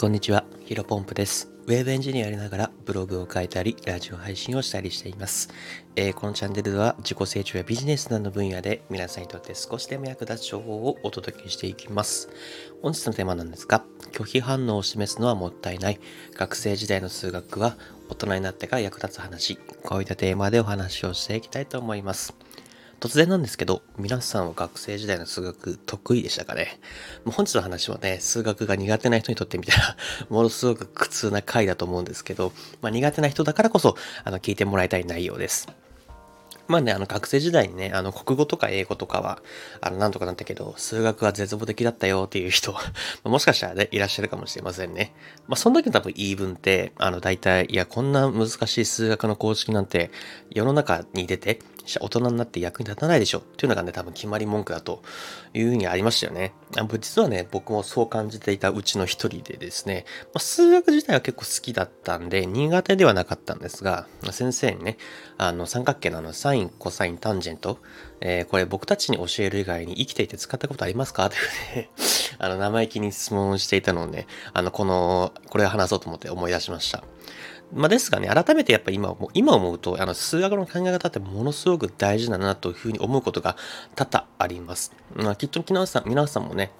こんにちは、ヒロポンプです。ウェブエンジニアやりながらブログを書いたり、ラジオ配信をしたりしています。えーこのチャンネルでは自己成長やビジネスなどの分野で皆さんにとって少しでも役立つ情報をお届けしていきます。本日のテーマなんですが、拒否反応を示すのはもったいない。学生時代の数学は大人になってから役立つ話。こういったテーマでお話をしていきたいと思います。突然なんですけど、皆さんは学生時代の数学得意でしたかね？もう本日の話はね、数学が苦手な人にとってみたら、ものすごく苦痛な回だと思うんですけど、まあ苦手な人だからこそ、あの、聞いてもらいたい内容です。まあね、あの、学生時代にね、あの、国語とか英語とかは、あの、なんとかなったけど、数学は絶望的だったよっていう人、もしかしたらね、いらっしゃるかもしれませんね。まあ、その時の多分言い分って、あの、大体、いや、こんな難しい数学の公式なんて、世の中に出て、大人になって役に立たないでしょっていうのがね、多分決まり文句だというふうにありましたよね。あ実はね、僕もそう感じていたうちの一人でですね、まあ、数学自体は結構好きだったんで、苦手ではなかったんですが、先生にね、あの、三角形のあの、サイン、コサイン、タンジェント、えーこれ僕たちに教える以外に生きていて使ったことありますか？というね、あの、生意気に質問していたのをね、あの、この、これを話そうと思って思い出しました。まあ、ですがね、改めてやっぱ今思う、今思うと、あの、数学の考え方ってものすごく大事だなというふうに思うことが多々あります。まあ、きっと皆さん、皆さんもね、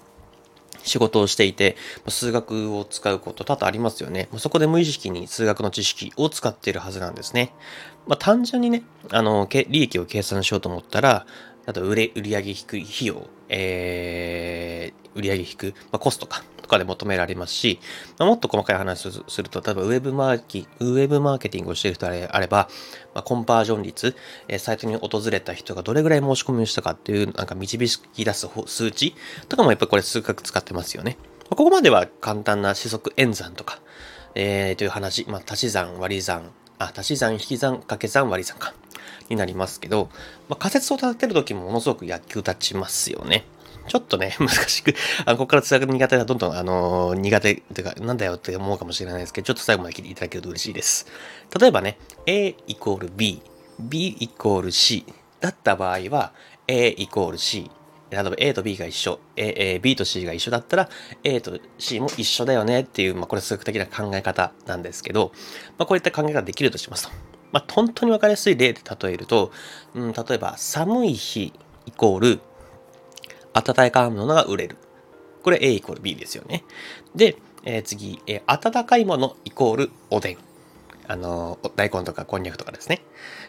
仕事をしていて、数学を使うこと多々ありますよね。そこで無意識に数学の知識を使っているはずなんですね。まあ、単純にね、あの、利益を計算しようと思ったら、あと売れ、売上引く費用、えー、売上引く、まあ、コストか、とかで求められますし、まあ、もっと細かい話をすると、例えばウェブマーキ、ウェブマーケティングをしている人であれば、まあ、コンパージョン率、えーサイトに訪れた人がどれぐらい申し込みをしたかっていう、なんか導き出す数値とかもやっぱりこれ数学使ってますよね。まあここまでは簡単な四則演算とか、えー、という話、まあ、足し算、割り算、あ、足し算、引き算、掛け算、割り算か、になりますけど、まあ、仮説を立てるときもものすごく野球立ちますよね。ちょっとね、難しく、あここから通学苦手がどんどん、あのー苦手というか、なんだよって思うかもしれないですけど、ちょっと最後まで聞いていただけると嬉しいです。例えばね、A イコール B、B イコール C だった場合は、A イコール C、例えば A と B が一緒、A、A B と C が一緒だったら A と C も一緒だよねっていう、まあ、これ数学的な考え方なんですけど、まあ、こういった考えができるとしますと。まあ、本当にわかりやすい例で例えると、うん、例えば寒い日イコール暖かいものが売れる。これ A イコール B ですよね。で、えー次、えー暖かいものイコールおでん。あのー、大根とかこんにゃくとかですね。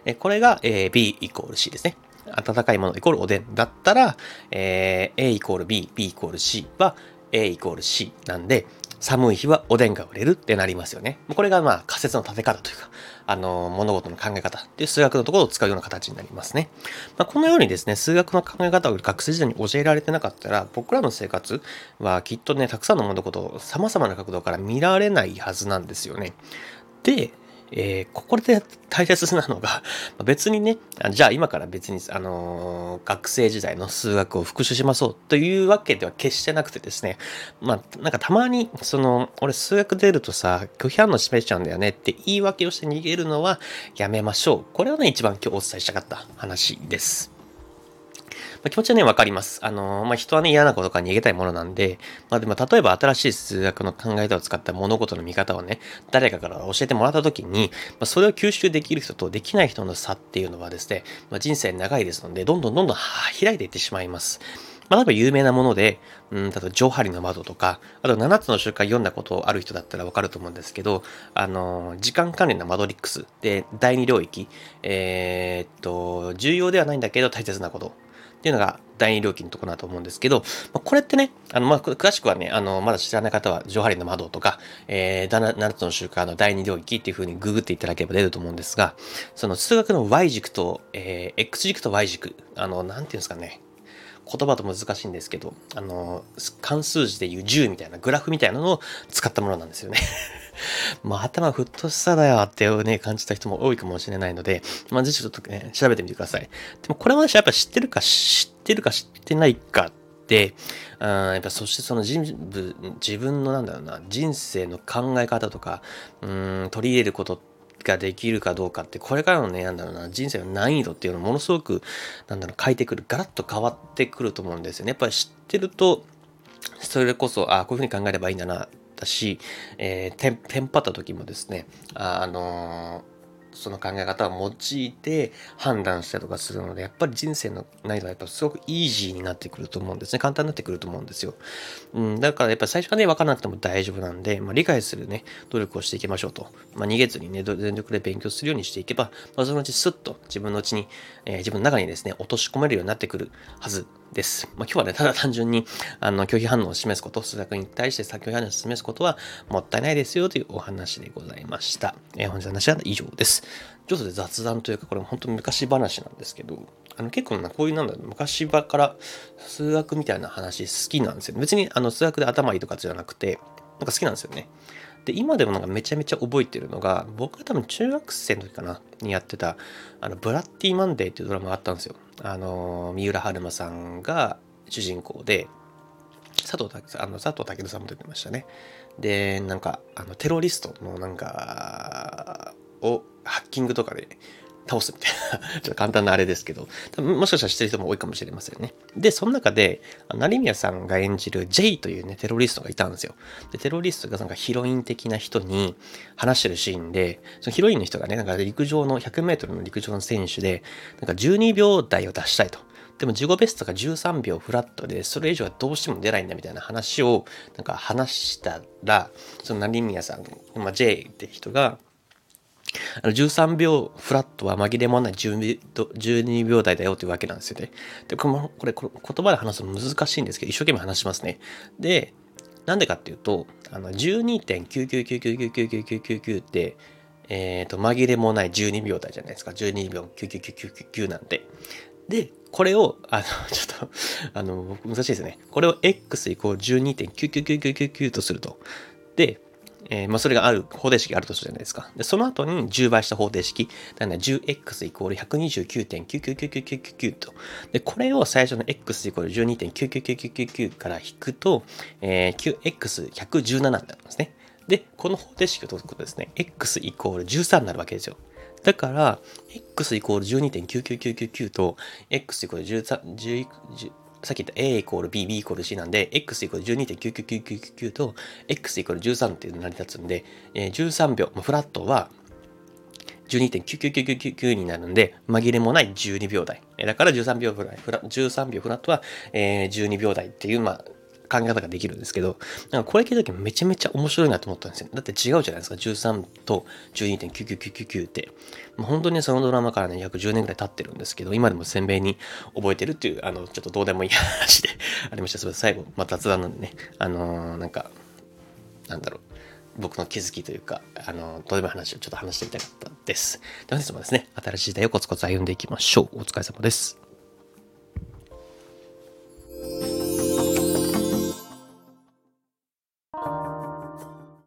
えーこれが、えー B イコール C ですね。暖かいものイコールおでんだったら、えー A イコール B、B イコール C は A イコール C なんで、寒い日はおでんが売れるってなりますよね。これがまあ仮説の立て方というか、あの、物事の考え方っていう数学のところを使うような形になりますね。まあ、このようにですね、数学の考え方を学生時代に教えられてなかったら、僕らの生活はきっとね、たくさんの物事を様々な角度から見られないはずなんですよね。で、えーここで大切なのが、別にね、じゃあ今から別に、あのー学生時代の数学を復習しましょうというわけでは決してなくてですね、まあ、なんかたまに、その、俺数学出るとさ、拒否反応示しちゃうんだよねって言い訳をして逃げるのはやめましょう。これはね、一番今日お伝えしたかった話です。まあ、気持ちはね、わかります。あのまあ、人はね、嫌なことから逃げたいものなんで、まあ、でも、例えば新しい数学の考え方を使った物事の見方をね、誰かから教えてもらったときに、まあ、それを吸収できる人とできない人の差っていうのはですね、まあ、人生長いですので、どんどんどんどんは開いていってしまいます。まあ、例えば有名なもので、うん、例えば、ジョーハリの窓とか、あと7つの習慣読んだことある人だったらわかると思うんですけど、あの、時間管理のマドリックスで、第二領域、えーっと、重要ではないんだけど大切なこと。っていうのが第二領域のところだと思うんですけど、まあこれってね、あの、まあ、詳しくはね、あの、まだ知らない方は、ジョハリの窓とか、えー、7, つの習慣の第二領域っていうふうにググっていただければ出ると思うんですが、その数学の Y 軸と、えー、X 軸と Y 軸、あの、なんていうんですかね、言葉と難しいんですけど、あの、関数字でいう10みたいなグラフみたいなのを使ったものなんですよね。まあ、頭ふっとしただよってね、感じた人も多いかもしれないので、まあ、ぜひちょっとね、調べてみてください。でも、これはやっぱ知ってるか、知ってるか知ってないかって、うんやっぱそしてその人自分のなんだろうな、人生の考え方とか、うん、取り入れることってができるかどうかって、これからのね、なんだろうな、人生の難易度っていうのをものすごく、なんだろう、変えてくる、ガラッと変わってくると思うんですよね。やっぱり知ってると、それこそ、あこういうふうに考えればいいんだな、だし、えー、テンテンパった時もですね、あ、あのーその考え方を用いて判断したりとかするので、やっぱり人生の難易度はやっぱすごくイージーになってくると思うんですね。簡単になってくると思うんですよ。うん、だからやっぱ最初はね、分からなくても大丈夫なんで、まあ、理解するね、努力をしていきましょうと。まあ、逃げずにね、全力で勉強するようにしていけば、まあ、そのうちスッと自分のうちに、えー、自分の中にですね、落とし込めるようになってくるはずです。まあ、今日はね、ただ単純に、あの、拒否反応を示すこと、数学に対して拒否反応を示すことはもったいないですよというお話でございました。えー、本日の話は以上です。ちょっとで雑談というか、これも本当に昔話なんですけど、あの結構な、こういうなんだろう、昔場から数学みたいな話好きなんですよ。別にあの数学で頭いいとかじゃなくて、なんか好きなんですよね。で、今でもなんかめちゃめちゃ覚えてるのが、僕が多分中学生の時かな、にやってた、あの、ブラッディマンデーっていうドラマがあったんですよ。あの、三浦春馬さんが主人公で、佐藤あの佐藤健さんも出てましたね。で、なんか、あの、テロリストのなんか、をハッキングとかで倒すみたいなちょっと簡単なあれですけど、多分もしかしたら知ってる人も多いかもしれませんね。で、その中で、成宮さんが演じる J というね、テロリストがいたんですよ。で、テロリストがなんかヒロイン的な人に話してるシーンで、そのヒロインの人がね、なんか陸上の、100メートルの陸上の選手で、なんか12秒台を出したいと。でも自己ベストが13秒フラットで、それ以上はどうしても出ないんだみたいな話を、なんか話したら、その成宮さん、まあ、J って人が、あの13秒フラットは紛れもない12秒台だよというわけなんですよね。で、これ言葉で話すの難しいんですけど、一生懸命話しますね。で、なんでかっていうと、あの12.999999999って、えっ、ー、と、紛れもない12秒台じゃないですか。12秒99999なんて。で、これを、あの、ちょっと、あの、難しいですね。これを x イコール12.99999とすると。で、えー、まあ、それがある、方程式があるとするじゃないですか。で、その後に10倍した方程式、だから 10x イコール129.9999999と。で、これを最初の x イコール12.99999から引くと、えー、9x117 になるんですね。で、この方程式を解くとですね、x イコール13になるわけですよ。だから、x イコール12.99999と、x イコール13、10さっき言った A イコール B、B イコール C なんで、X イコール12.99999と X イコール13っていうの成り立つんで、えー、13秒、まあフラットは12.99999になるんで、紛れもない12秒台。だから13秒ぐらい、13秒フラットは、えー、12秒台っていう、まあ、考え方ができるんですけど、なんかこれ聞いた時めちゃめちゃ面白いなと思ったんですよ。だって違うじゃないですか。13と12.99999って。もう本当にそのドラマからね、約10年ぐらい経ってるんですけど、今でも鮮明に覚えてるっていう、あの、ちょっとどうでもいい話でありました。それ最後、まあ、雑談なんでね、あのー、なんか、なんだろう。僕の気づきというか、あの、どうでも話をちょっと話してみたかったです。で本日もですね、新しい時代をコツコツ歩んでいきましょう。お疲れ様です。